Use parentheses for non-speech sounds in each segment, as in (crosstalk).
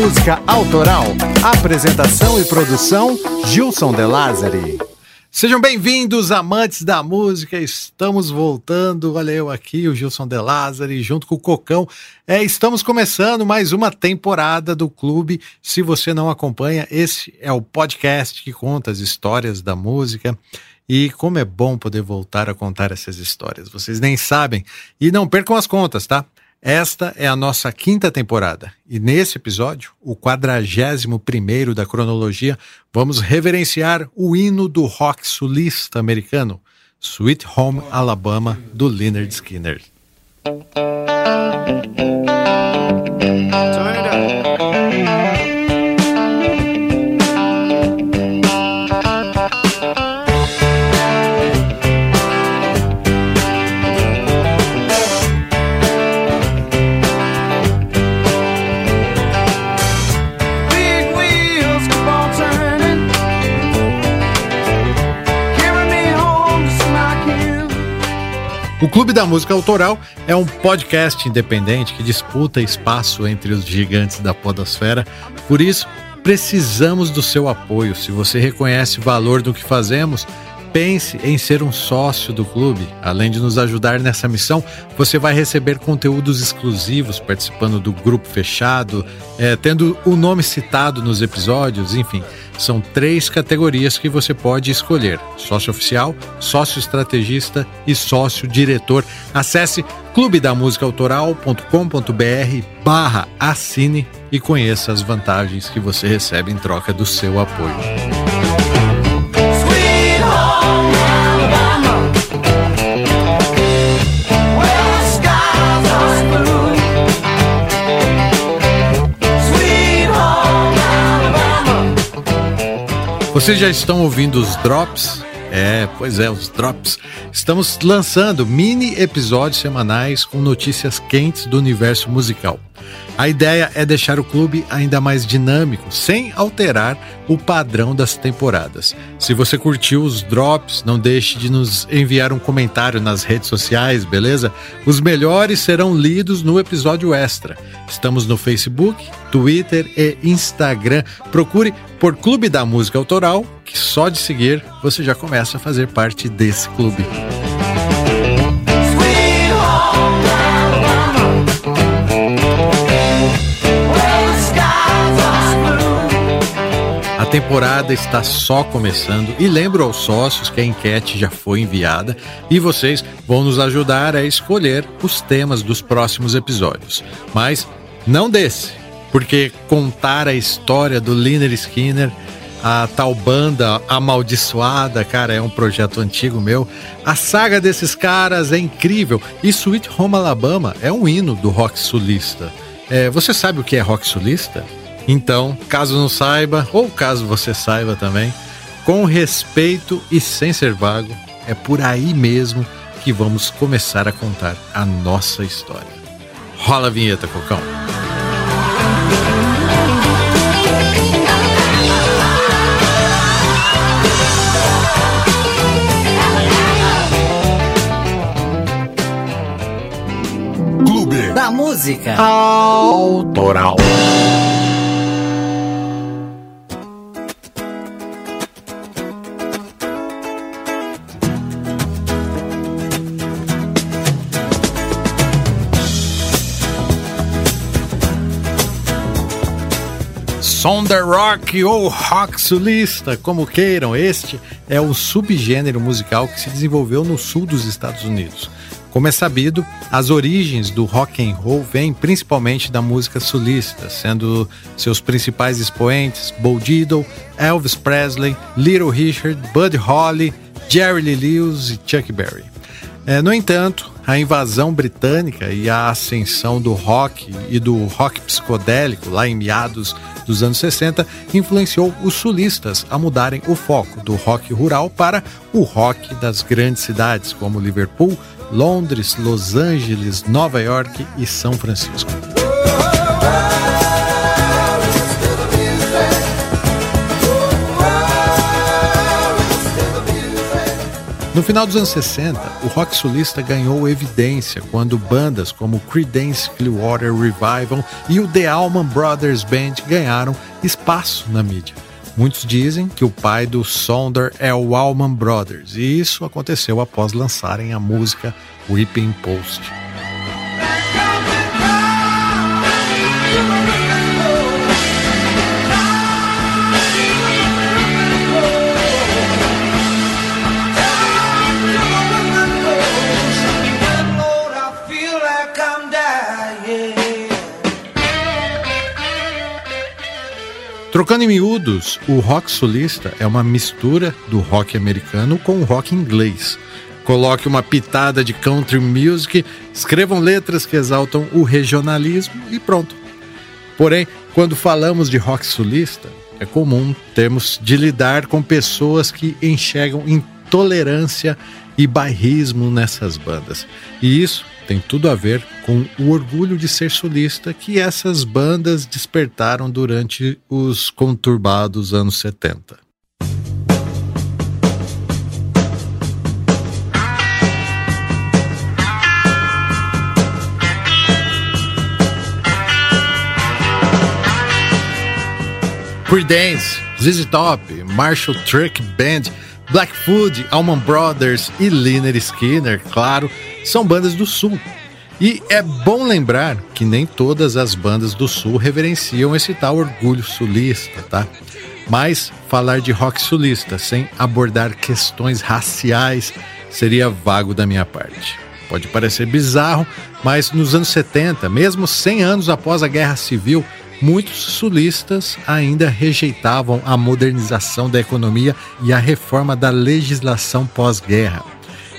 Música Autoral. Apresentação e produção, Gilson De Lázari. Sejam bem-vindos, amantes da música. Estamos voltando. Olha eu aqui, o Gilson De Lázari, junto com o Cocão. É, estamos começando mais uma temporada do clube. Se você não acompanha, esse é o podcast que conta as histórias da música. E como é bom poder voltar a contar essas histórias. Vocês nem sabem. E não percam as contas, tá? Esta é a nossa quinta temporada e nesse episódio, o quadragésimo primeiro da cronologia, vamos reverenciar o hino do rock sulista americano, Sweet Home Alabama, do Leonard Skinner. O Clube da Música Autoral é um podcast independente que disputa espaço entre os gigantes da podosfera. Por isso, precisamos do seu apoio. Se você reconhece o valor do que fazemos, pense em ser um sócio do clube. Além de nos ajudar nessa missão, você vai receber conteúdos exclusivos, participando do grupo fechado, é, tendo o nome citado nos episódios, enfim. São três categorias que você pode escolher: sócio oficial, sócio estrategista e sócio diretor. Acesse clubedamusicaautoral.com.br barra assine e conheça as vantagens que você recebe em troca do seu apoio. Vocês já estão ouvindo os drops? É, pois é, os drops. Estamos lançando mini episódios semanais com notícias quentes do universo musical. A ideia é deixar o clube ainda mais dinâmico, sem alterar o padrão das temporadas. Se você curtiu os drops, não deixe de nos enviar um comentário nas redes sociais, beleza? Os melhores serão lidos no episódio extra. Estamos no Facebook, Twitter e Instagram. Procure por Clube da Música Autoral, que só de seguir você já começa a fazer parte desse clube. temporada está só começando e lembro aos sócios que a enquete já foi enviada e vocês vão nos ajudar a escolher os temas dos próximos episódios. Mas não desse, porque contar a história do Liner Skinner, a tal banda amaldiçoada, cara, é um projeto antigo meu. A saga desses caras é incrível e Sweet Home Alabama é um hino do rock sulista. É, você sabe o que é rock sulista? Então, caso não saiba, ou caso você saiba também, com respeito e sem ser vago, é por aí mesmo que vamos começar a contar a nossa história. Rola a vinheta, Cocão. Música Autoral. Sonder rock ou rock sulista, como queiram, este é o subgênero musical que se desenvolveu no sul dos Estados Unidos. Como é sabido, as origens do rock and roll vêm principalmente da música sulista, sendo seus principais expoentes Bo Diddle, Elvis Presley, Little Richard, Buddy Holly, Jerry Lee Lewis e Chuck Berry. É, no entanto, a invasão britânica e a ascensão do rock e do rock psicodélico lá em meados dos anos 60 influenciou os sulistas a mudarem o foco do rock rural para o rock das grandes cidades como Liverpool, Londres, Los Angeles, Nova York e São Francisco. No final dos anos 60, o rock sulista ganhou evidência quando bandas como Creedence Clearwater Revival e o The Allman Brothers Band ganharam espaço na mídia. Muitos dizem que o pai do Sonder é o Allman Brothers, e isso aconteceu após lançarem a música Whipping Post. Trocando em miúdos, o rock sulista é uma mistura do rock americano com o rock inglês. Coloque uma pitada de country music, escrevam letras que exaltam o regionalismo e pronto. Porém, quando falamos de rock sulista, é comum termos de lidar com pessoas que enxergam intolerância e bairrismo nessas bandas. E isso tem tudo a ver com o orgulho de ser solista que essas bandas despertaram durante os conturbados anos 70. Creedence, ZZ Top, Marshall Truck Band Blackfoot, Allman Brothers e Lynyrd Skinner, claro, são bandas do Sul. E é bom lembrar que nem todas as bandas do Sul reverenciam esse tal orgulho sulista, tá? Mas falar de rock sulista sem abordar questões raciais seria vago da minha parte. Pode parecer bizarro, mas nos anos 70, mesmo 100 anos após a Guerra Civil, muitos sulistas ainda rejeitavam a modernização da economia e a reforma da legislação pós-guerra.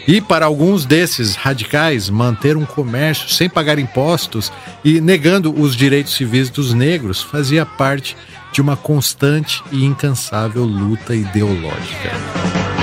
E para alguns desses radicais, manter um comércio sem pagar impostos e negando os direitos civis dos negros fazia parte de uma constante e incansável luta ideológica.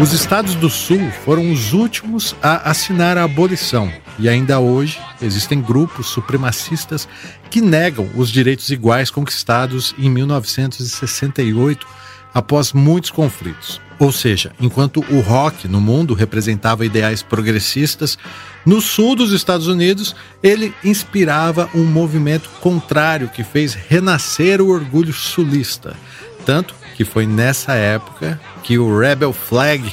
Os estados do Sul foram os últimos a assinar a abolição e ainda hoje existem grupos supremacistas que negam os direitos iguais conquistados em 1968 após muitos conflitos. Ou seja, enquanto o rock no mundo representava ideais progressistas, no sul dos Estados Unidos ele inspirava um movimento contrário que fez renascer o orgulho sulista. Tanto que foi nessa época que o Rebel Flag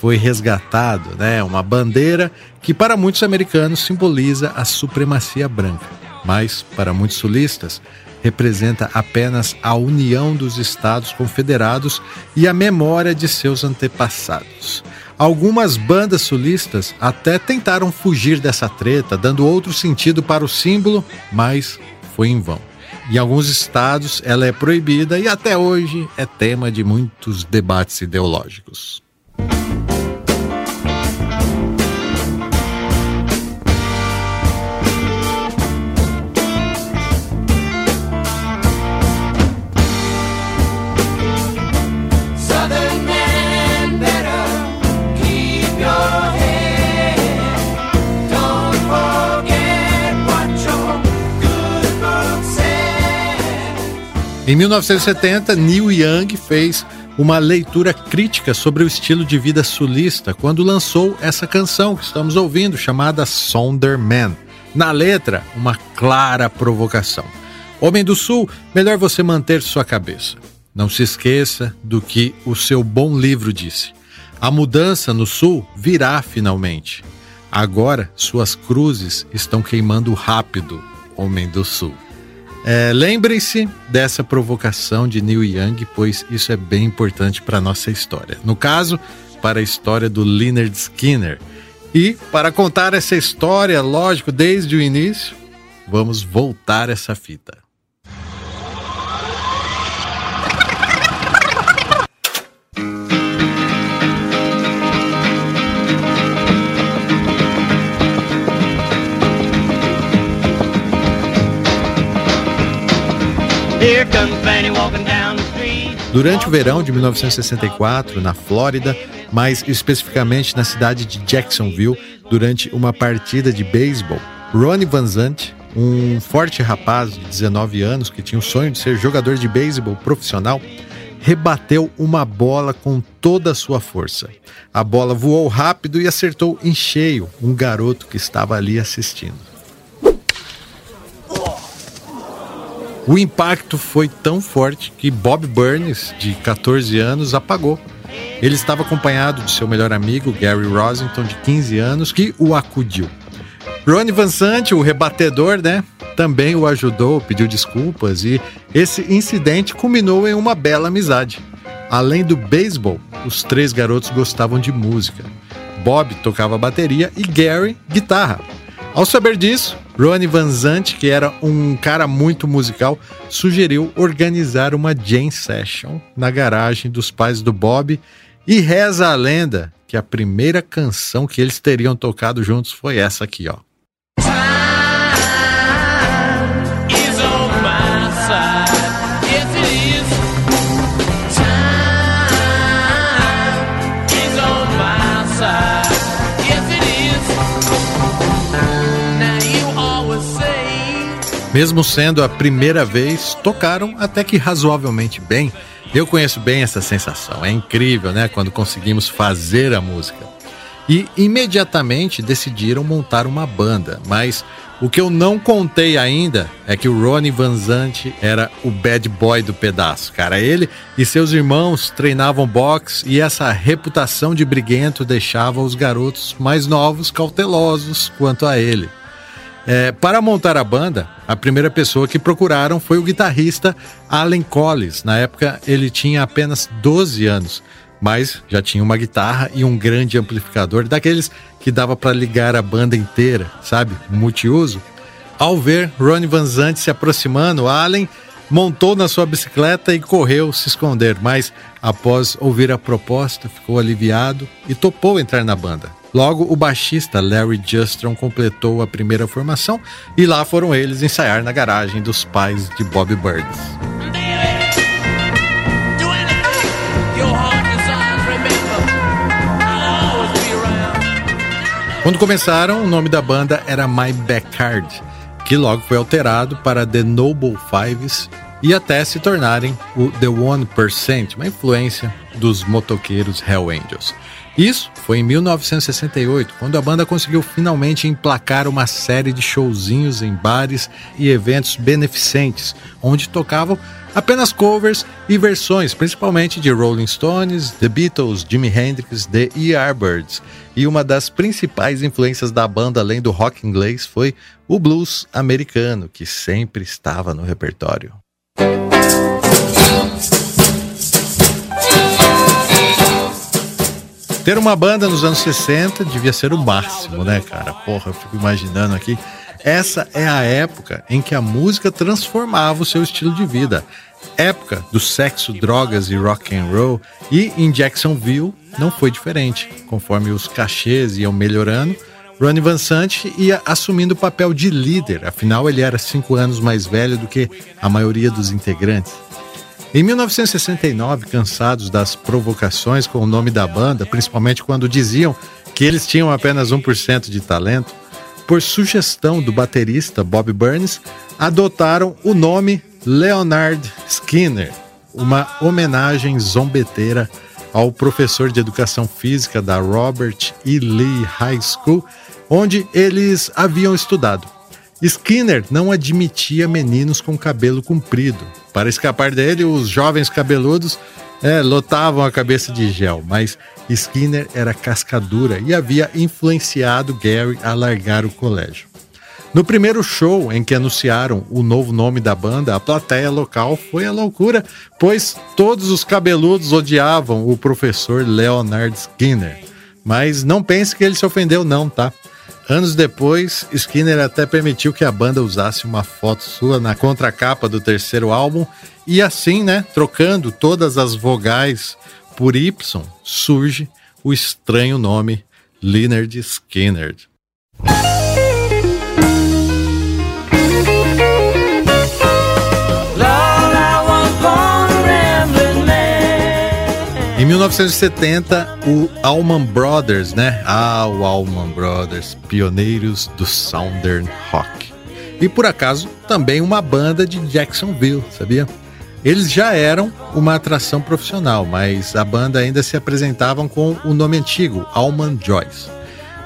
foi resgatado, né? Uma bandeira que para muitos americanos simboliza a supremacia branca, mas para muitos sulistas representa apenas a união dos estados confederados e a memória de seus antepassados. Algumas bandas sulistas até tentaram fugir dessa treta, dando outro sentido para o símbolo, mas foi em vão. Em alguns estados, ela é proibida e até hoje é tema de muitos debates ideológicos. Em 1970, Neil Young fez uma leitura crítica sobre o estilo de vida sulista quando lançou essa canção que estamos ouvindo, chamada Sonder Man. Na letra, uma clara provocação. Homem do Sul, melhor você manter sua cabeça. Não se esqueça do que o seu bom livro disse. A mudança no Sul virá finalmente. Agora suas cruzes estão queimando rápido, Homem do Sul. É, Lembrem-se dessa provocação de Neil Young, pois isso é bem importante para a nossa história. No caso, para a história do Leonard Skinner. E para contar essa história, lógico, desde o início, vamos voltar essa fita. Durante o verão de 1964, na Flórida, mais especificamente na cidade de Jacksonville, durante uma partida de beisebol, Ronnie Van Zant, um forte rapaz de 19 anos que tinha o sonho de ser jogador de beisebol profissional, rebateu uma bola com toda a sua força. A bola voou rápido e acertou em cheio um garoto que estava ali assistindo. O impacto foi tão forte que Bob Burns, de 14 anos, apagou. Ele estava acompanhado de seu melhor amigo, Gary Rosington, de 15 anos, que o acudiu. Ronnie Van Sant, o rebatedor, né, também o ajudou, pediu desculpas e esse incidente culminou em uma bela amizade. Além do beisebol, os três garotos gostavam de música. Bob tocava bateria e Gary guitarra. Ao saber disso, Ronnie Van Zant, que era um cara muito musical, sugeriu organizar uma jam session na garagem dos pais do Bob e reza a lenda que a primeira canção que eles teriam tocado juntos foi essa aqui, ó. Mesmo sendo a primeira vez, tocaram até que razoavelmente bem. Eu conheço bem essa sensação. É incrível, né? Quando conseguimos fazer a música. E imediatamente decidiram montar uma banda. Mas o que eu não contei ainda é que o Ronnie Van Zant era o bad boy do pedaço. Cara, ele e seus irmãos treinavam boxe e essa reputação de briguento deixava os garotos mais novos cautelosos quanto a ele. É, para montar a banda, a primeira pessoa que procuraram foi o guitarrista Allen Collins. Na época, ele tinha apenas 12 anos, mas já tinha uma guitarra e um grande amplificador, daqueles que dava para ligar a banda inteira, sabe? Multiuso. Ao ver Ronnie Van Zant se aproximando, Allen montou na sua bicicleta e correu se esconder, mas após ouvir a proposta, ficou aliviado e topou entrar na banda. Logo, o baixista Larry Justron completou a primeira formação e lá foram eles ensaiar na garagem dos pais de Bob Burns. Quando começaram, o nome da banda era My Backyard, que logo foi alterado para The Noble Fives e até se tornarem o The One Percent, uma influência dos motoqueiros Hell Angels. Isso foi em 1968, quando a banda conseguiu finalmente emplacar uma série de showzinhos em bares e eventos beneficentes, onde tocavam apenas covers e versões, principalmente de Rolling Stones, The Beatles, Jimi Hendrix, The Yardbirds. E uma das principais influências da banda, além do rock inglês, foi o blues americano, que sempre estava no repertório. Ter uma banda nos anos 60 devia ser o máximo, né, cara? Porra, eu fico imaginando aqui. Essa é a época em que a música transformava o seu estilo de vida. Época do sexo, drogas e rock and roll. E em Jacksonville não foi diferente. Conforme os cachês iam melhorando, Ronnie Van Sant ia assumindo o papel de líder. Afinal, ele era cinco anos mais velho do que a maioria dos integrantes. Em 1969, cansados das provocações com o nome da banda, principalmente quando diziam que eles tinham apenas 1% de talento, por sugestão do baterista Bob Burns, adotaram o nome Leonard Skinner, uma homenagem zombeteira ao professor de educação física da Robert E. Lee High School, onde eles haviam estudado. Skinner não admitia meninos com cabelo comprido. Para escapar dele, os jovens cabeludos é, lotavam a cabeça de gel, mas Skinner era cascadura e havia influenciado Gary a largar o colégio. No primeiro show em que anunciaram o novo nome da banda, a plateia local foi a loucura, pois todos os cabeludos odiavam o professor Leonard Skinner. Mas não pense que ele se ofendeu, não, tá? Anos depois, Skinner até permitiu que a banda usasse uma foto sua na contracapa do terceiro álbum e assim, né, trocando todas as vogais por Y, surge o estranho nome Leonard Skinner. Em 1970, o Allman Brothers, né? Ah, o Allman Brothers, pioneiros do Southern Rock. e por acaso também uma banda de Jacksonville, sabia? Eles já eram uma atração profissional, mas a banda ainda se apresentavam com o nome antigo, Alman Joyce.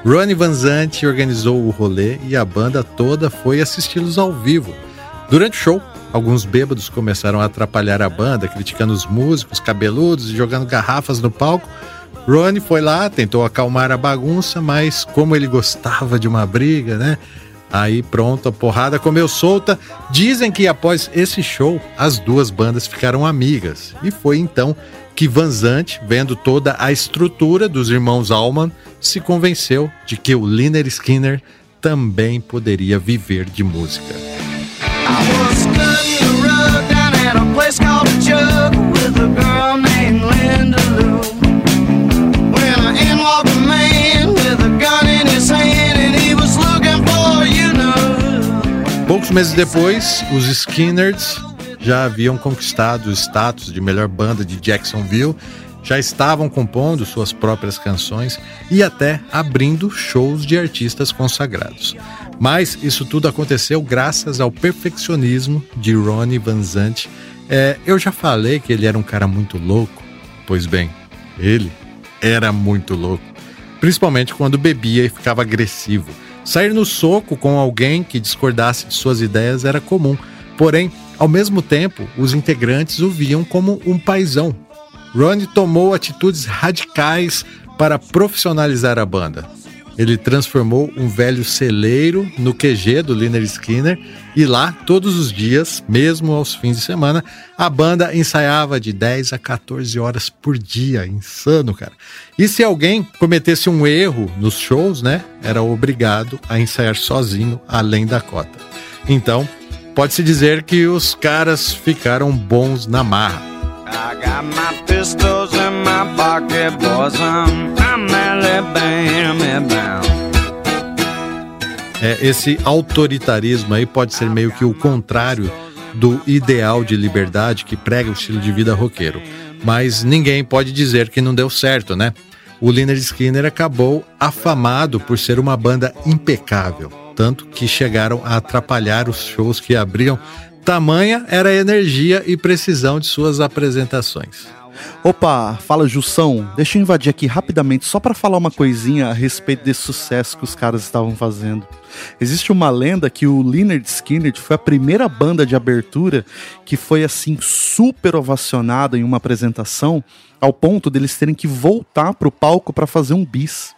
Ronnie Van Zant organizou o rolê e a banda toda foi assisti-los ao vivo. Durante o show, alguns bêbados começaram a atrapalhar a banda, criticando os músicos cabeludos e jogando garrafas no palco. Ronnie foi lá, tentou acalmar a bagunça, mas como ele gostava de uma briga, né? Aí pronto, a porrada comeu solta. Dizem que após esse show, as duas bandas ficaram amigas. E foi então que Van Zant, vendo toda a estrutura dos irmãos Allman, se convenceu de que o Liner Skinner também poderia viver de música. Poucos meses depois, os Skinners já haviam conquistado o status de melhor banda de Jacksonville, já estavam compondo suas próprias canções e até abrindo shows de artistas consagrados. Mas isso tudo aconteceu graças ao perfeccionismo de Ronnie Van Zant. É, eu já falei que ele era um cara muito louco. Pois bem, ele era muito louco. Principalmente quando bebia e ficava agressivo. Sair no soco com alguém que discordasse de suas ideias era comum, porém, ao mesmo tempo, os integrantes o viam como um paizão. Ronnie tomou atitudes radicais para profissionalizar a banda. Ele transformou um velho celeiro no QG do Liner Skinner e lá, todos os dias, mesmo aos fins de semana, a banda ensaiava de 10 a 14 horas por dia. Insano, cara. E se alguém cometesse um erro nos shows, né, era obrigado a ensaiar sozinho, além da cota. Então, pode-se dizer que os caras ficaram bons na marra. I got my my pocket, boys. I'm, I'm é, esse autoritarismo aí pode ser meio que o contrário do ideal de liberdade que prega o estilo de vida roqueiro. Mas ninguém pode dizer que não deu certo, né? O Lynyrd Skinner acabou afamado por ser uma banda impecável, tanto que chegaram a atrapalhar os shows que abriam Tamanha era a energia e precisão de suas apresentações. Opa, fala Jussão. Deixa eu invadir aqui rapidamente só para falar uma coisinha a respeito desse sucesso que os caras estavam fazendo. Existe uma lenda que o Lynyrd Skynyrd foi a primeira banda de abertura que foi assim super ovacionada em uma apresentação ao ponto deles terem que voltar para o palco para fazer um bis.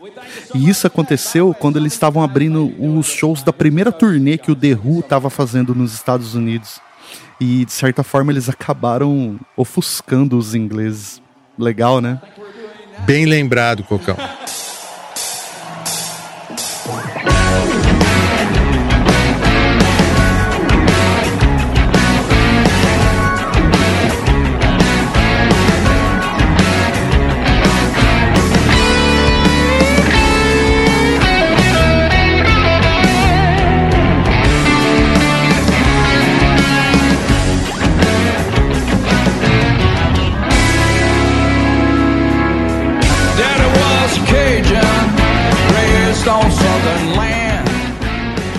E isso aconteceu quando eles estavam abrindo os shows da primeira turnê que o The Who estava fazendo nos Estados Unidos. E de certa forma eles acabaram ofuscando os ingleses. Legal, né? Bem lembrado, Cocão.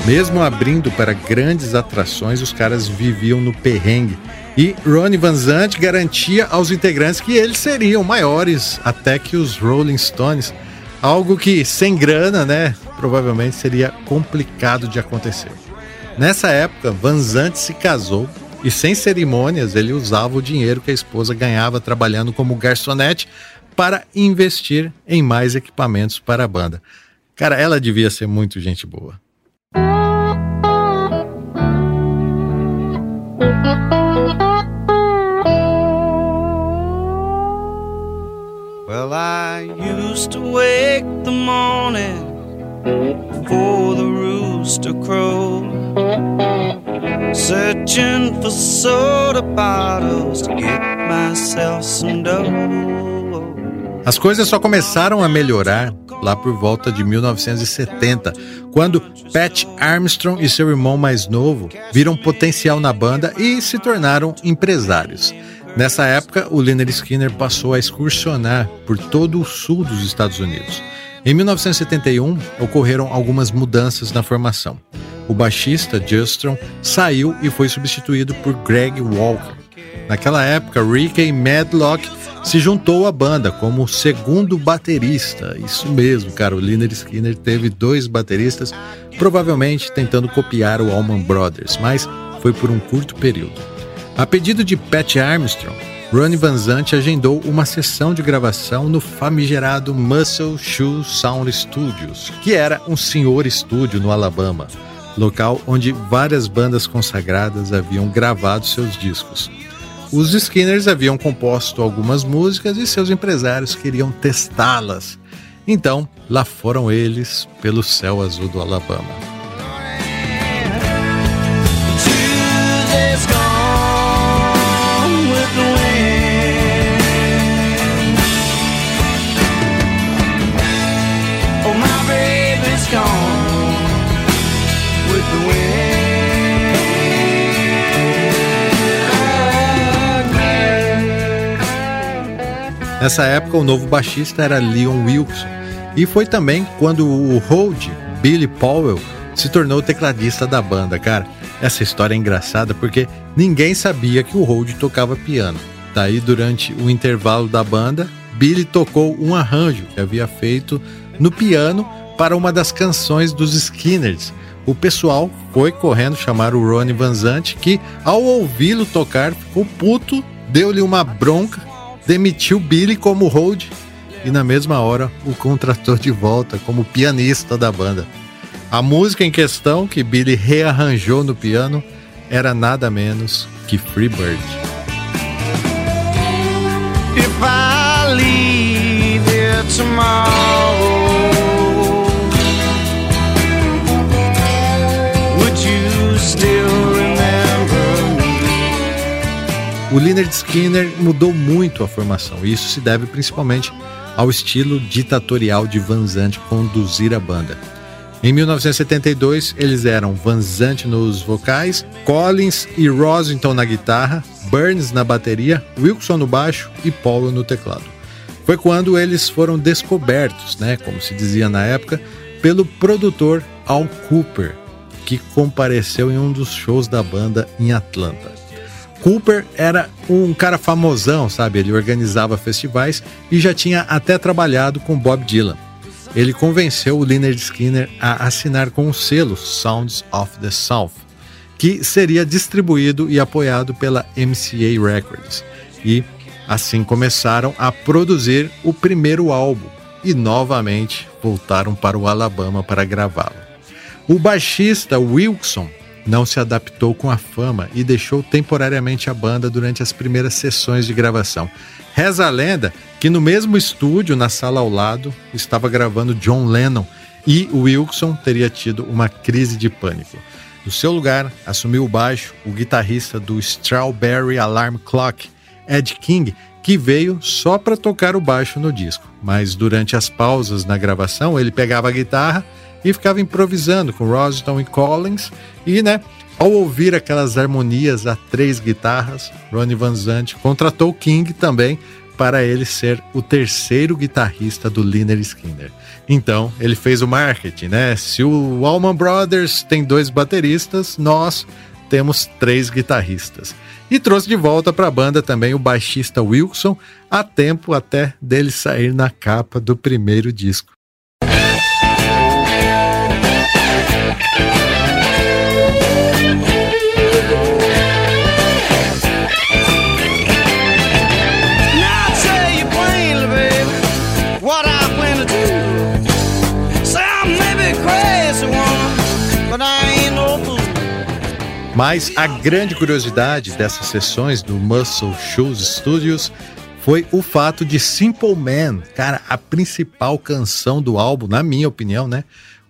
Mesmo abrindo para grandes atrações, os caras viviam no perrengue. E Ronnie Van Zant garantia aos integrantes que eles seriam maiores até que os Rolling Stones. Algo que, sem grana, né, provavelmente seria complicado de acontecer. Nessa época, Van Zant se casou e, sem cerimônias, ele usava o dinheiro que a esposa ganhava trabalhando como garçonete para investir em mais equipamentos para a banda. Cara, ela devia ser muito gente boa. Well, I used to wake the morning for the rooster crow, searching for soda bottles to get myself some dough. As coisas só começaram a melhorar lá por volta de 1970, quando Pat Armstrong e seu irmão mais novo viram potencial na banda e se tornaram empresários. Nessa época, o Leonard Skinner passou a excursionar por todo o sul dos Estados Unidos. Em 1971, ocorreram algumas mudanças na formação. o baixista Justron saiu e foi substituído por Greg Walker. Naquela época, Ricky Medlock se juntou à banda como segundo baterista. Isso mesmo, cara, o Skinner teve dois bateristas, provavelmente tentando copiar o Allman Brothers, mas foi por um curto período. A pedido de Pat Armstrong, Ronnie Van Zant agendou uma sessão de gravação no famigerado Muscle Shoe Sound Studios, que era um senhor estúdio no Alabama, local onde várias bandas consagradas haviam gravado seus discos. Os Skinners haviam composto algumas músicas e seus empresários queriam testá-las. Então, lá foram eles pelo céu azul do Alabama. Nessa época, o novo baixista era Leon Wilson, e foi também quando o Hold, Billy Powell, se tornou tecladista da banda, cara. Essa história é engraçada porque ninguém sabia que o Hold tocava piano. Daí, durante o intervalo da banda, Billy tocou um arranjo que havia feito no piano para uma das canções dos Skinners. O pessoal foi correndo chamar o Ronnie Van Zant, que ao ouvi-lo tocar ficou puto, deu-lhe uma bronca demitiu Billy como hold e na mesma hora o contratou de volta como pianista da banda. A música em questão que Billy rearranjou no piano era nada menos que Free Bird. If I leave tomorrow, O Leonard Skinner mudou muito a formação, e isso se deve principalmente ao estilo ditatorial de Van Zandt conduzir a banda. Em 1972, eles eram Van Zandt nos vocais, Collins e Rosington na guitarra, Burns na bateria, Wilson no baixo e Paulo no teclado. Foi quando eles foram descobertos, né, como se dizia na época, pelo produtor Al Cooper, que compareceu em um dos shows da banda em Atlanta. Cooper era um cara famosão, sabe? Ele organizava festivais e já tinha até trabalhado com Bob Dylan. Ele convenceu o Lynyrd Skinner a assinar com o selo Sounds of the South, que seria distribuído e apoiado pela MCA Records. E assim começaram a produzir o primeiro álbum e novamente voltaram para o Alabama para gravá-lo. O baixista Wilson não se adaptou com a fama e deixou temporariamente a banda durante as primeiras sessões de gravação. Reza a lenda que no mesmo estúdio, na sala ao lado, estava gravando John Lennon e Wilson teria tido uma crise de pânico. No seu lugar, assumiu o baixo o guitarrista do Strawberry Alarm Clock, Ed King, que veio só para tocar o baixo no disco. Mas durante as pausas na gravação, ele pegava a guitarra e ficava improvisando com Roston e Collins e, né, ao ouvir aquelas harmonias a três guitarras, Ronnie Van Zant contratou King também para ele ser o terceiro guitarrista do Liner Skinner. Então, ele fez o marketing, né? Se o Allman Brothers tem dois bateristas, nós temos três guitarristas. E trouxe de volta para a banda também o baixista Wilson, a tempo até dele sair na capa do primeiro disco. Mas a grande curiosidade dessas sessões do Muscle Shoes Studios foi o fato de Simple Man, cara, a principal canção do álbum, na minha opinião, né,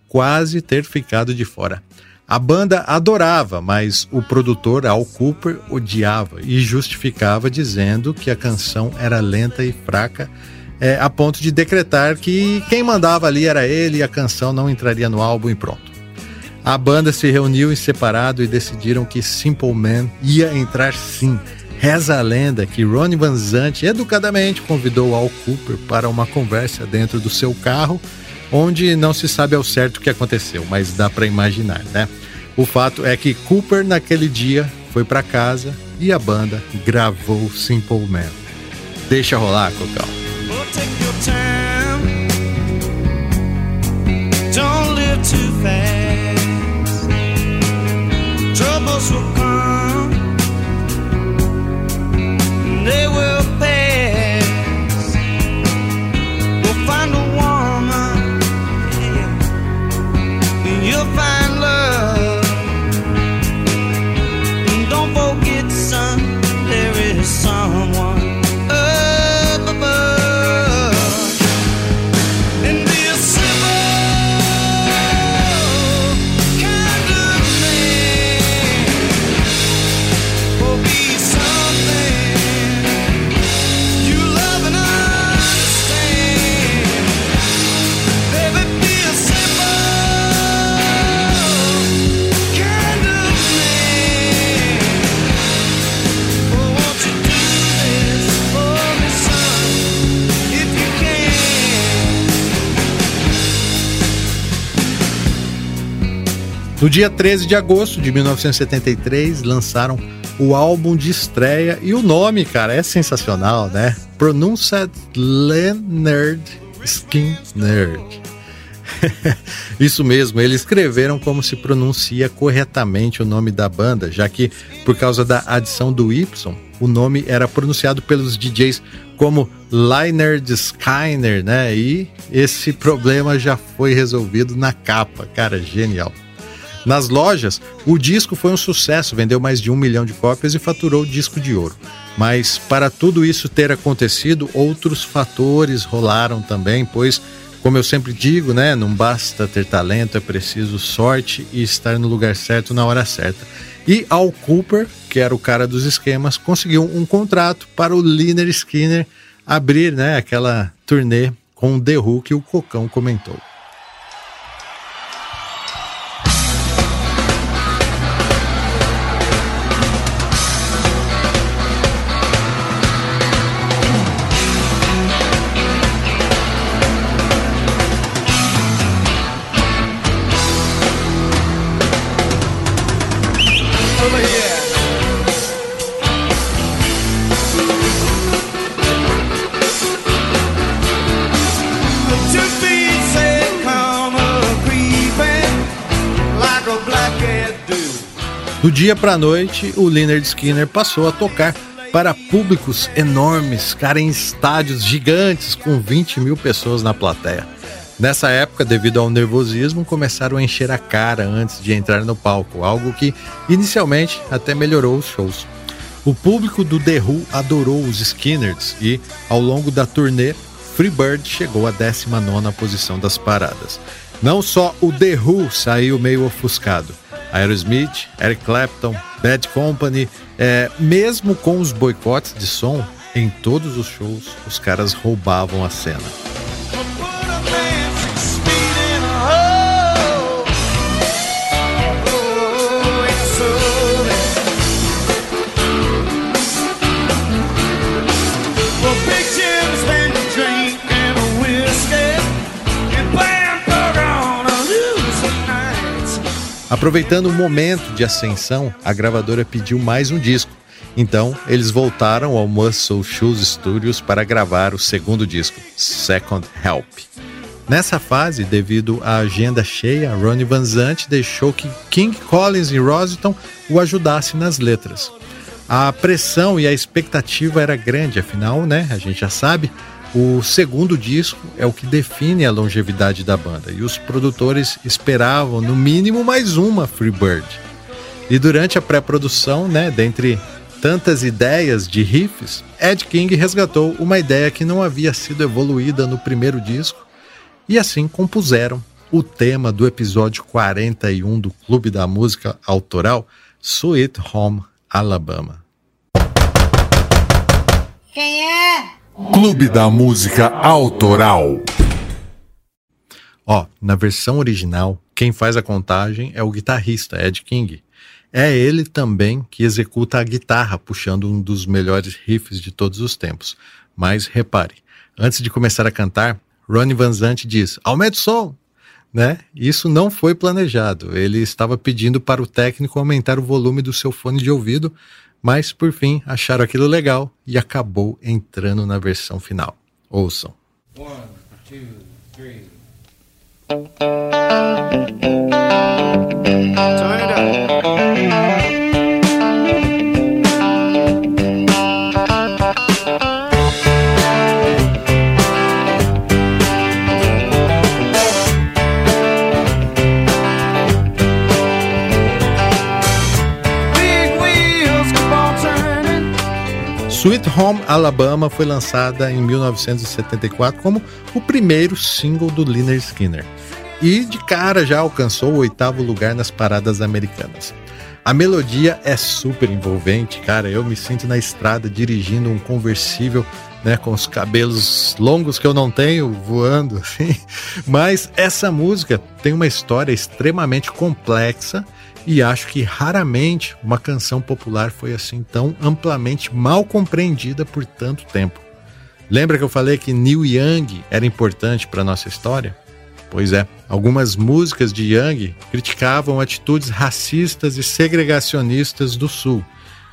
quase ter ficado de fora. A banda adorava, mas o produtor Al Cooper odiava e justificava dizendo que a canção era lenta e fraca, é, a ponto de decretar que quem mandava ali era ele e a canção não entraria no álbum e pronto. A banda se reuniu em separado e decidiram que Simple Man ia entrar sim. Reza a lenda que Ronnie Van Zant educadamente convidou Al Cooper para uma conversa dentro do seu carro, onde não se sabe ao certo o que aconteceu, mas dá para imaginar, né? O fato é que Cooper naquele dia foi para casa e a banda gravou Simple Man. Deixa rolar, Cocão. Troubles No dia 13 de agosto de 1973, lançaram o álbum de estreia e o nome, cara, é sensacional, né? Pronounced Leonard Skin Nerd. (laughs) Isso mesmo, eles escreveram como se pronuncia corretamente o nome da banda, já que, por causa da adição do Y, o nome era pronunciado pelos DJs como Leonard Skinner, né? E esse problema já foi resolvido na capa, cara, genial. Nas lojas, o disco foi um sucesso, vendeu mais de um milhão de cópias e faturou o disco de ouro. Mas para tudo isso ter acontecido, outros fatores rolaram também, pois, como eu sempre digo, né, não basta ter talento, é preciso sorte e estar no lugar certo na hora certa. E Al Cooper, que era o cara dos esquemas, conseguiu um contrato para o Liner Skinner abrir né, aquela turnê com o The Who que o Cocão comentou. Do dia para a noite, o Leonard Skinner passou a tocar para públicos enormes, cara, em estádios gigantes com 20 mil pessoas na plateia. Nessa época, devido ao nervosismo, começaram a encher a cara antes de entrar no palco, algo que inicialmente até melhorou os shows. O público do The Who adorou os Skinners e, ao longo da turnê, Freebird chegou à 19 posição das paradas. Não só o The Who saiu meio ofuscado, Aerosmith, Eric Clapton, Bad Company, é, mesmo com os boicotes de som, em todos os shows os caras roubavam a cena. Aproveitando o momento de ascensão, a gravadora pediu mais um disco. Então, eles voltaram ao Muscle Shoes Studios para gravar o segundo disco, Second Help. Nessa fase, devido à agenda cheia, Ronnie Van Zant deixou que King Collins e Rositon o ajudassem nas letras. A pressão e a expectativa era grande, afinal, né, a gente já sabe, o segundo disco é o que define a longevidade da banda e os produtores esperavam no mínimo mais uma Freebird. E durante a pré-produção, né, dentre tantas ideias de riffs, Ed King resgatou uma ideia que não havia sido evoluída no primeiro disco e assim compuseram o tema do episódio 41 do Clube da Música Autoral, Sweet Home Alabama. Quem é? Clube da Música Autoral. Ó, na versão original, quem faz a contagem é o guitarrista Ed King. É ele também que executa a guitarra, puxando um dos melhores riffs de todos os tempos. Mas repare, antes de começar a cantar, Ronnie Van Zant diz: aumente o som! Né? Isso não foi planejado. Ele estava pedindo para o técnico aumentar o volume do seu fone de ouvido, mas por fim acharam aquilo legal e acabou entrando na versão final. Ouçam. One, two, three. Turn it up. Sweet Home Alabama foi lançada em 1974 como o primeiro single do Lynyrd Skinner e de cara já alcançou o oitavo lugar nas paradas americanas. A melodia é super envolvente, cara. Eu me sinto na estrada dirigindo um conversível, né, com os cabelos longos que eu não tenho voando (laughs) assim. Mas essa música tem uma história extremamente complexa e acho que raramente uma canção popular foi assim tão amplamente mal compreendida por tanto tempo. Lembra que eu falei que Neil Young era importante para nossa história? Pois é, algumas músicas de Young criticavam atitudes racistas e segregacionistas do Sul,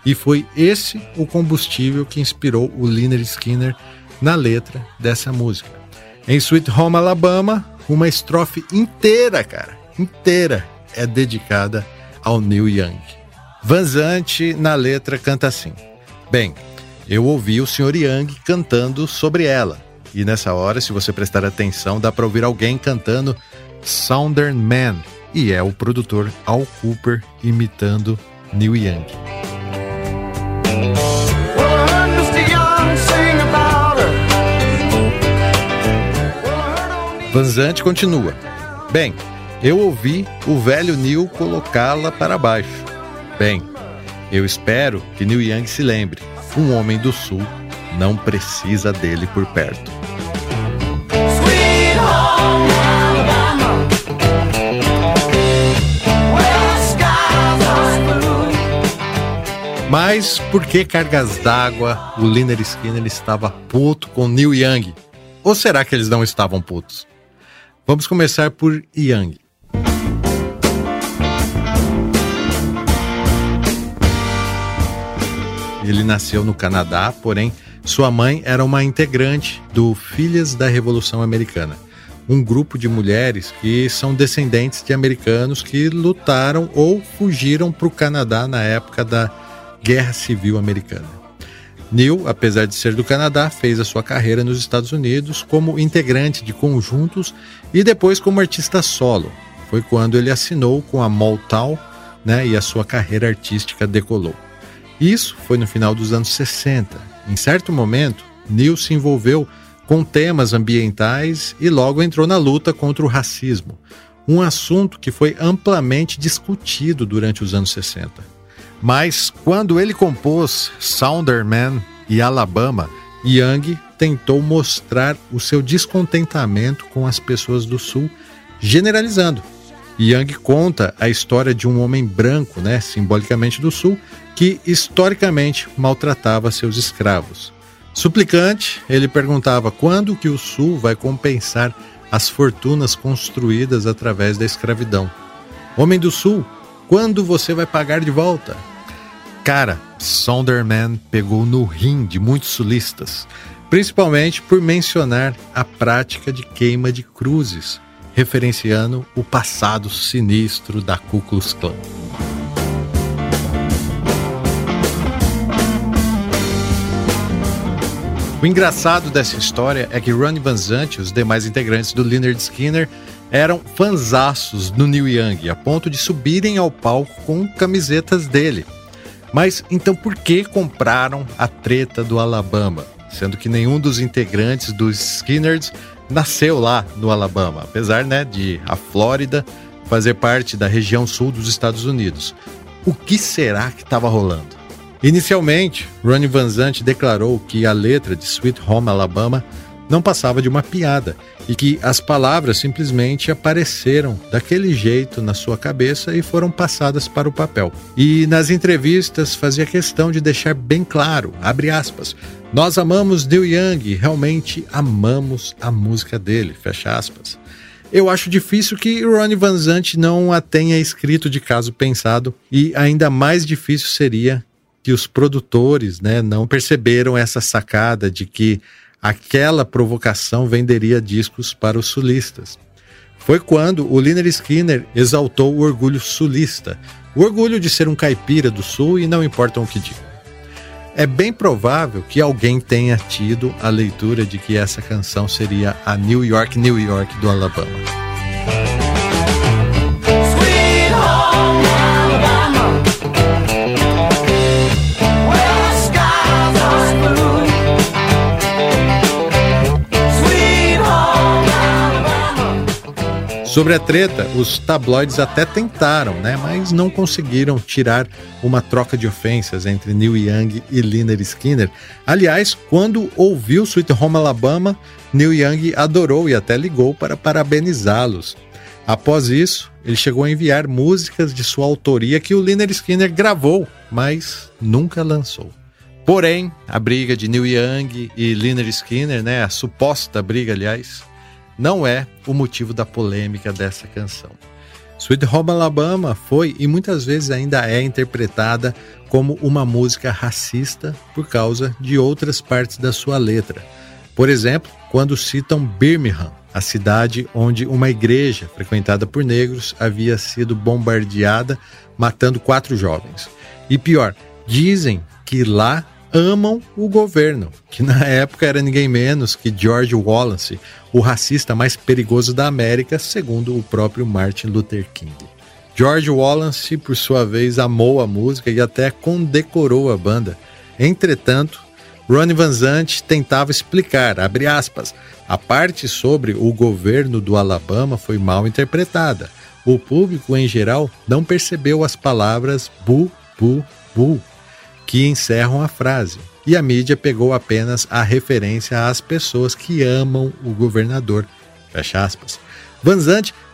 e foi esse o combustível que inspirou o Lynyrd Skinner na letra dessa música. Em Sweet Home Alabama, uma estrofe inteira, cara, inteira, é dedicada ao Neil Young. Vanzante, na letra, canta assim: Bem, eu ouvi o Sr. Young cantando sobre ela. E nessa hora, se você prestar atenção, dá para ouvir alguém cantando Southern Man. E é o produtor Al Cooper imitando Neil Young. Vanzante continua. Bem, eu ouvi o velho Neil colocá-la para baixo. Bem, eu espero que Neil Young se lembre: um homem do sul não precisa dele por perto. Mas por que cargas d'água o Liner Skinner estava puto com Neil Young? Ou será que eles não estavam putos? Vamos começar por Young. Ele nasceu no Canadá, porém sua mãe era uma integrante do Filhas da Revolução Americana, um grupo de mulheres que são descendentes de americanos que lutaram ou fugiram para o Canadá na época da Guerra Civil Americana. Neil, apesar de ser do Canadá, fez a sua carreira nos Estados Unidos como integrante de conjuntos e depois como artista solo. Foi quando ele assinou com a Motown né, e a sua carreira artística decolou. Isso foi no final dos anos 60. Em certo momento, Neil se envolveu com temas ambientais e logo entrou na luta contra o racismo, um assunto que foi amplamente discutido durante os anos 60. Mas quando ele compôs Sounderman e Alabama, Young tentou mostrar o seu descontentamento com as pessoas do Sul, generalizando. Young conta a história de um homem branco, né, simbolicamente do Sul, que historicamente maltratava seus escravos. Suplicante, ele perguntava quando que o Sul vai compensar as fortunas construídas através da escravidão. Homem do Sul, quando você vai pagar de volta? Cara, Sonderman pegou no rim de muitos sulistas, principalmente por mencionar a prática de queima de cruzes, referenciando o passado sinistro da Ku Klux Klan. O engraçado dessa história é que Ronnie Van Zant e os demais integrantes do Lynyrd Skinner eram fanzaços do Neil Young, a ponto de subirem ao palco com camisetas dele. Mas então por que compraram a treta do Alabama? Sendo que nenhum dos integrantes dos Skinners nasceu lá no Alabama, apesar né, de a Flórida fazer parte da região sul dos Estados Unidos. O que será que estava rolando? Inicialmente, Ronnie Van Zant declarou que a letra de Sweet Home Alabama não passava de uma piada e que as palavras simplesmente apareceram daquele jeito na sua cabeça e foram passadas para o papel. E nas entrevistas fazia questão de deixar bem claro, abre aspas, nós amamos Neil Young, realmente amamos a música dele, fecha aspas. Eu acho difícil que Ronnie Van Zant não a tenha escrito de caso pensado, e ainda mais difícil seria que os produtores né, não perceberam essa sacada de que aquela provocação venderia discos para os sulistas. Foi quando o Liner Skinner exaltou o orgulho sulista, o orgulho de ser um caipira do sul e não importam o que digam. É bem provável que alguém tenha tido a leitura de que essa canção seria a New York, New York do Alabama. Sobre a treta, os tabloides até tentaram, né, mas não conseguiram tirar uma troca de ofensas entre Neil Young e Lynyrd Skinner. Aliás, quando ouviu Sweet Home Alabama, Neil Young adorou e até ligou para parabenizá-los. Após isso, ele chegou a enviar músicas de sua autoria que o Lynyrd Skinner gravou, mas nunca lançou. Porém, a briga de Neil Young e Lynyrd Skinner, né, a suposta briga, aliás, não é o motivo da polêmica dessa canção. Sweet Home Alabama foi e muitas vezes ainda é interpretada como uma música racista por causa de outras partes da sua letra. Por exemplo, quando citam Birmingham, a cidade onde uma igreja frequentada por negros havia sido bombardeada, matando quatro jovens. E pior, dizem que lá amam o governo, que na (laughs) época era ninguém menos que George Wallace, o racista mais perigoso da América, segundo o próprio Martin Luther King. George Wallace, por sua vez, amou a música e até condecorou a banda. Entretanto, Ronnie Van Zant tentava explicar, aspas, a parte sobre o governo do Alabama foi mal interpretada. O público em geral não percebeu as palavras bu, bu, bu que encerram a frase. E a mídia pegou apenas a referência às pessoas que amam o governador. Fecha aspas. Van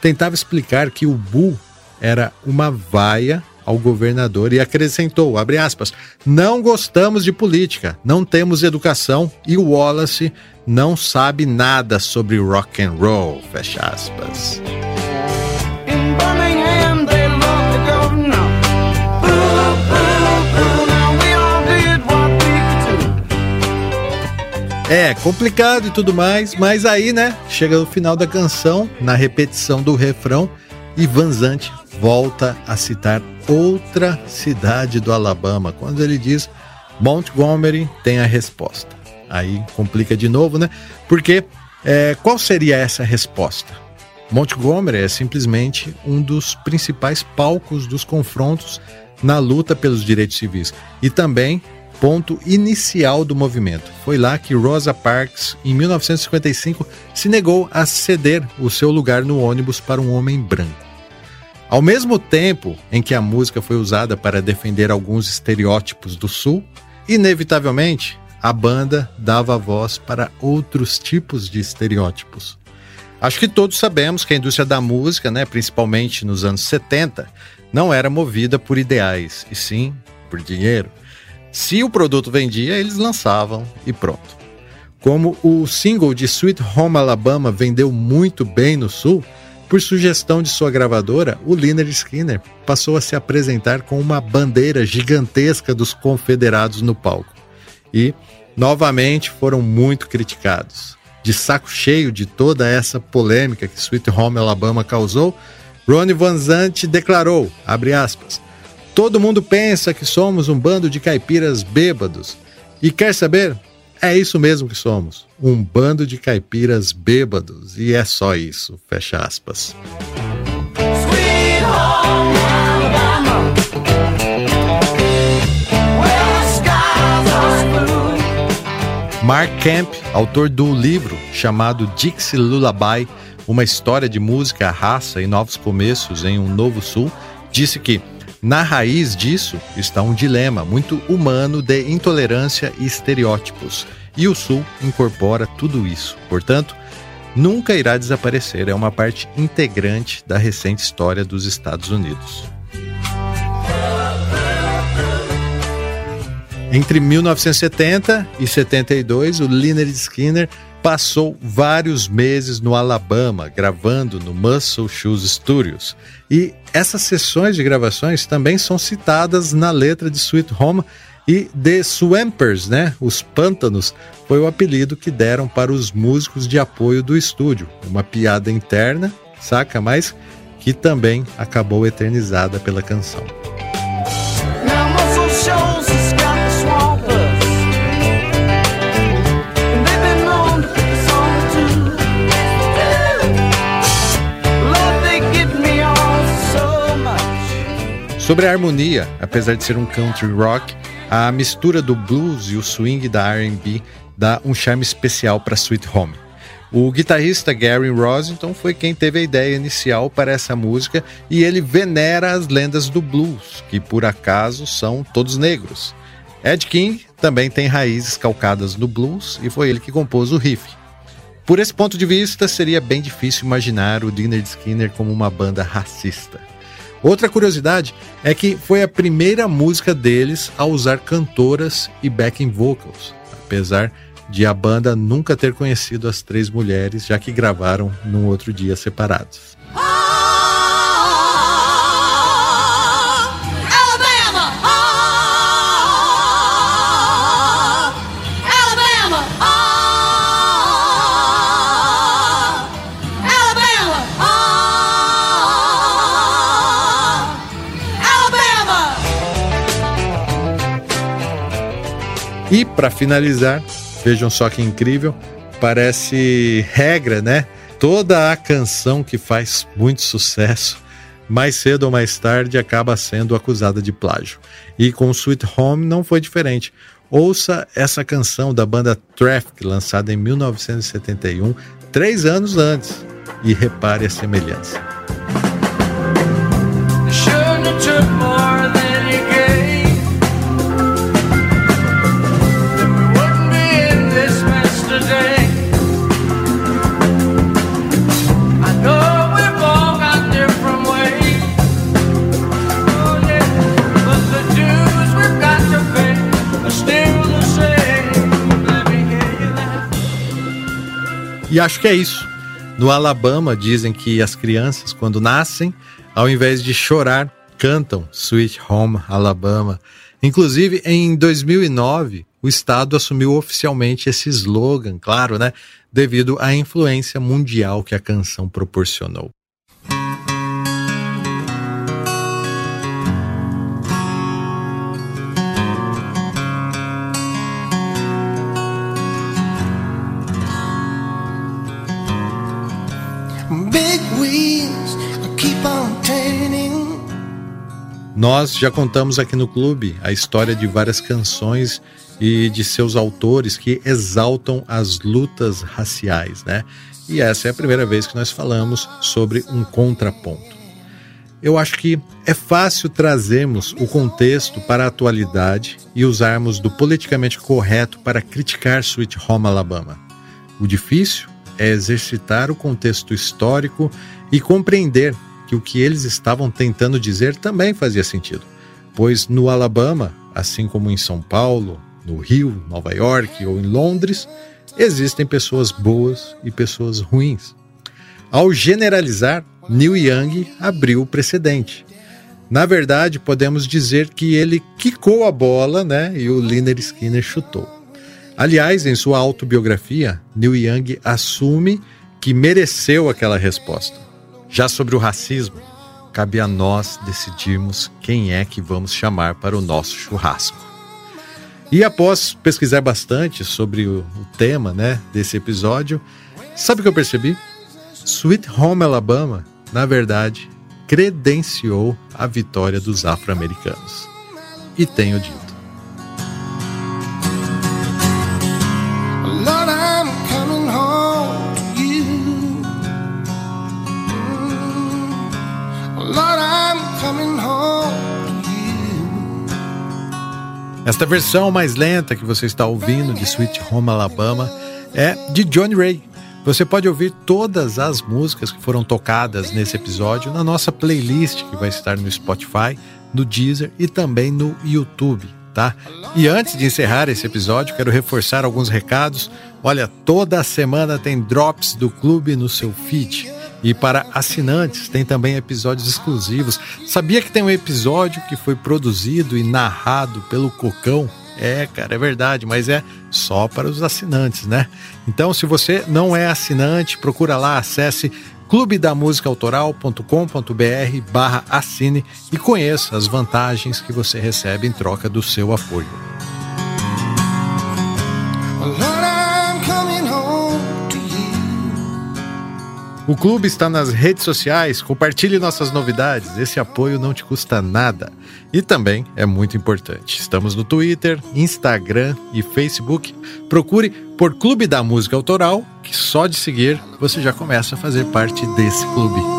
tentava explicar que o Bu era uma vaia ao governador e acrescentou, abre aspas, não gostamos de política, não temos educação e o Wallace não sabe nada sobre rock and roll, fecha aspas. É, complicado e tudo mais, mas aí, né, chega no final da canção, na repetição do refrão, e Van Zant volta a citar outra cidade do Alabama, quando ele diz Montgomery tem a resposta. Aí complica de novo, né? Porque é, qual seria essa resposta? Montgomery é simplesmente um dos principais palcos dos confrontos na luta pelos direitos civis e também ponto inicial do movimento. Foi lá que Rosa Parks, em 1955, se negou a ceder o seu lugar no ônibus para um homem branco. Ao mesmo tempo em que a música foi usada para defender alguns estereótipos do Sul, inevitavelmente a banda dava voz para outros tipos de estereótipos. Acho que todos sabemos que a indústria da música, né, principalmente nos anos 70, não era movida por ideais, e sim por dinheiro. Se o produto vendia, eles lançavam e pronto. Como o single de Sweet Home Alabama vendeu muito bem no sul, por sugestão de sua gravadora, o Lynyrd Skinner passou a se apresentar com uma bandeira gigantesca dos confederados no palco. E, novamente, foram muito criticados. De saco cheio de toda essa polêmica que Sweet Home Alabama causou, Ronnie Van Zant declarou, aspas, Todo mundo pensa que somos um bando de caipiras bêbados. E quer saber? É isso mesmo que somos. Um bando de caipiras bêbados. E é só isso. Fecha aspas. Mark Camp, autor do livro chamado Dixie Lullaby, uma história de música, raça e novos começos em um novo sul, disse que na raiz disso está um dilema muito humano de intolerância e estereótipos, e o Sul incorpora tudo isso. Portanto, nunca irá desaparecer, é uma parte integrante da recente história dos Estados Unidos. Entre 1970 e 72, o Lynyrd Skinner passou vários meses no Alabama gravando no Muscle Shoes Studios. E essas sessões de gravações também são citadas na letra de Sweet Home e The Swampers, né? Os Pântanos, foi o apelido que deram para os músicos de apoio do estúdio. Uma piada interna, saca? Mas que também acabou eternizada pela canção. Sobre a harmonia, apesar de ser um country rock, a mistura do blues e o swing da R&B dá um charme especial para Sweet Home. O guitarrista Gary Rossington foi quem teve a ideia inicial para essa música e ele venera as lendas do blues, que por acaso são todos negros. Ed King também tem raízes calcadas no blues e foi ele que compôs o riff. Por esse ponto de vista, seria bem difícil imaginar o Dinner Skinner como uma banda racista. Outra curiosidade é que foi a primeira música deles a usar cantoras e backing vocals, apesar de a banda nunca ter conhecido as três mulheres, já que gravaram num outro dia separados. E para finalizar, vejam só que incrível, parece regra, né? Toda a canção que faz muito sucesso, mais cedo ou mais tarde acaba sendo acusada de plágio. E com Sweet Home não foi diferente. Ouça essa canção da banda Traffic, lançada em 1971, três anos antes, e repare a semelhança. E acho que é isso. No Alabama, dizem que as crianças, quando nascem, ao invés de chorar, cantam Sweet Home Alabama. Inclusive, em 2009, o Estado assumiu oficialmente esse slogan, claro, né? Devido à influência mundial que a canção proporcionou. Nós já contamos aqui no clube a história de várias canções e de seus autores que exaltam as lutas raciais, né? E essa é a primeira vez que nós falamos sobre um contraponto. Eu acho que é fácil trazermos o contexto para a atualidade e usarmos do politicamente correto para criticar Sweet Home Alabama. O difícil é exercitar o contexto histórico e compreender que o que eles estavam tentando dizer também fazia sentido, pois no Alabama, assim como em São Paulo, no Rio, Nova York ou em Londres, existem pessoas boas e pessoas ruins. Ao generalizar, Neil Young abriu o precedente. Na verdade, podemos dizer que ele quicou a bola, né, e o Liner Skinner chutou. Aliás, em sua autobiografia, Neil Young assume que mereceu aquela resposta. Já sobre o racismo, cabe a nós decidirmos quem é que vamos chamar para o nosso churrasco. E após pesquisar bastante sobre o, tema né, desse episódio, sabe o que eu percebi? Sweet Home Alabama, na verdade, credenciou a vitória dos afro-americanos. E tenho dito. Esta versão mais lenta que você está ouvindo de Sweet Home Alabama é de Johnny Ray. Você pode ouvir todas as músicas que foram tocadas nesse episódio na nossa playlist que vai estar no Spotify, no Deezer e também no YouTube. tá? E antes de encerrar esse episódio, quero reforçar alguns recados. Olha, toda semana tem drops do clube no seu feed. E para assinantes tem também episódios exclusivos. Sabia que tem um episódio que foi produzido e narrado pelo Cocão? É, cara, é verdade, mas é só para os assinantes, né? Então, se você não é assinante, procura lá, acesse clubedamusicaautoral.com.br barra assine e conheça as vantagens que você recebe em troca do seu apoio. O clube está nas redes sociais, compartilhe nossas novidades, esse apoio não te custa nada. E também é muito importante. Estamos no Twitter, Instagram e Facebook. Procure por Clube da Música Autoral, que só de seguir você já começa a fazer parte desse clube.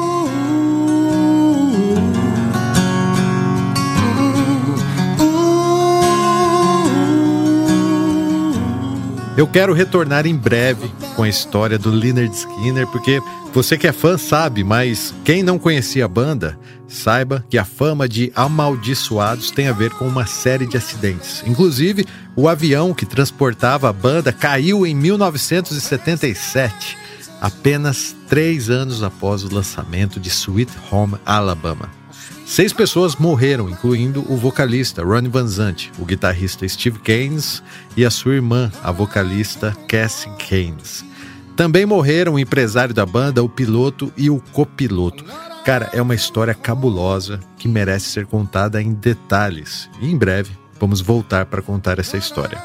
Eu quero retornar em breve com a história do Leonard Skinner, porque você que é fã sabe, mas quem não conhecia a banda, saiba que a fama de amaldiçoados tem a ver com uma série de acidentes. Inclusive, o avião que transportava a banda caiu em 1977, apenas três anos após o lançamento de Sweet Home Alabama. Seis pessoas morreram, incluindo o vocalista Ronnie Van Zant, o guitarrista Steve Keynes e a sua irmã, a vocalista Cassie Keynes. Também morreram o empresário da banda, o piloto e o copiloto. Cara, é uma história cabulosa que merece ser contada em detalhes. E em breve vamos voltar para contar essa história.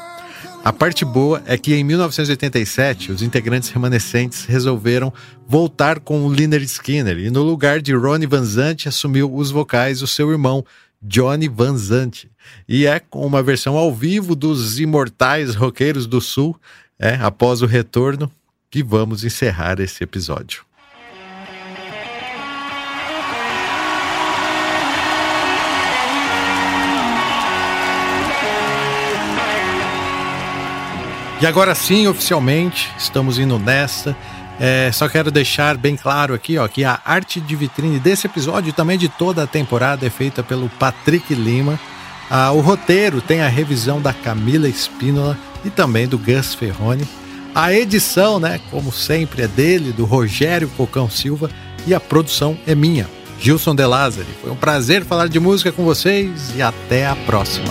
A parte boa é que em 1987 os integrantes remanescentes resolveram voltar com o Lynyrd Skinner e no lugar de Ronnie Van Zant assumiu os vocais o seu irmão Johnny Van Zant. E é com uma versão ao vivo dos imortais roqueiros do Sul, é, após o retorno, que vamos encerrar esse episódio. E agora sim, oficialmente, estamos indo nessa. É, só quero deixar bem claro aqui ó, que a arte de vitrine desse episódio e também de toda a temporada é feita pelo Patrick Lima. Ah, o roteiro tem a revisão da Camila Espínola e também do Gus Ferrone. A edição, né, como sempre, é dele, do Rogério Cocão Silva, e a produção é minha, Gilson De Lázari. Foi um prazer falar de música com vocês e até a próxima.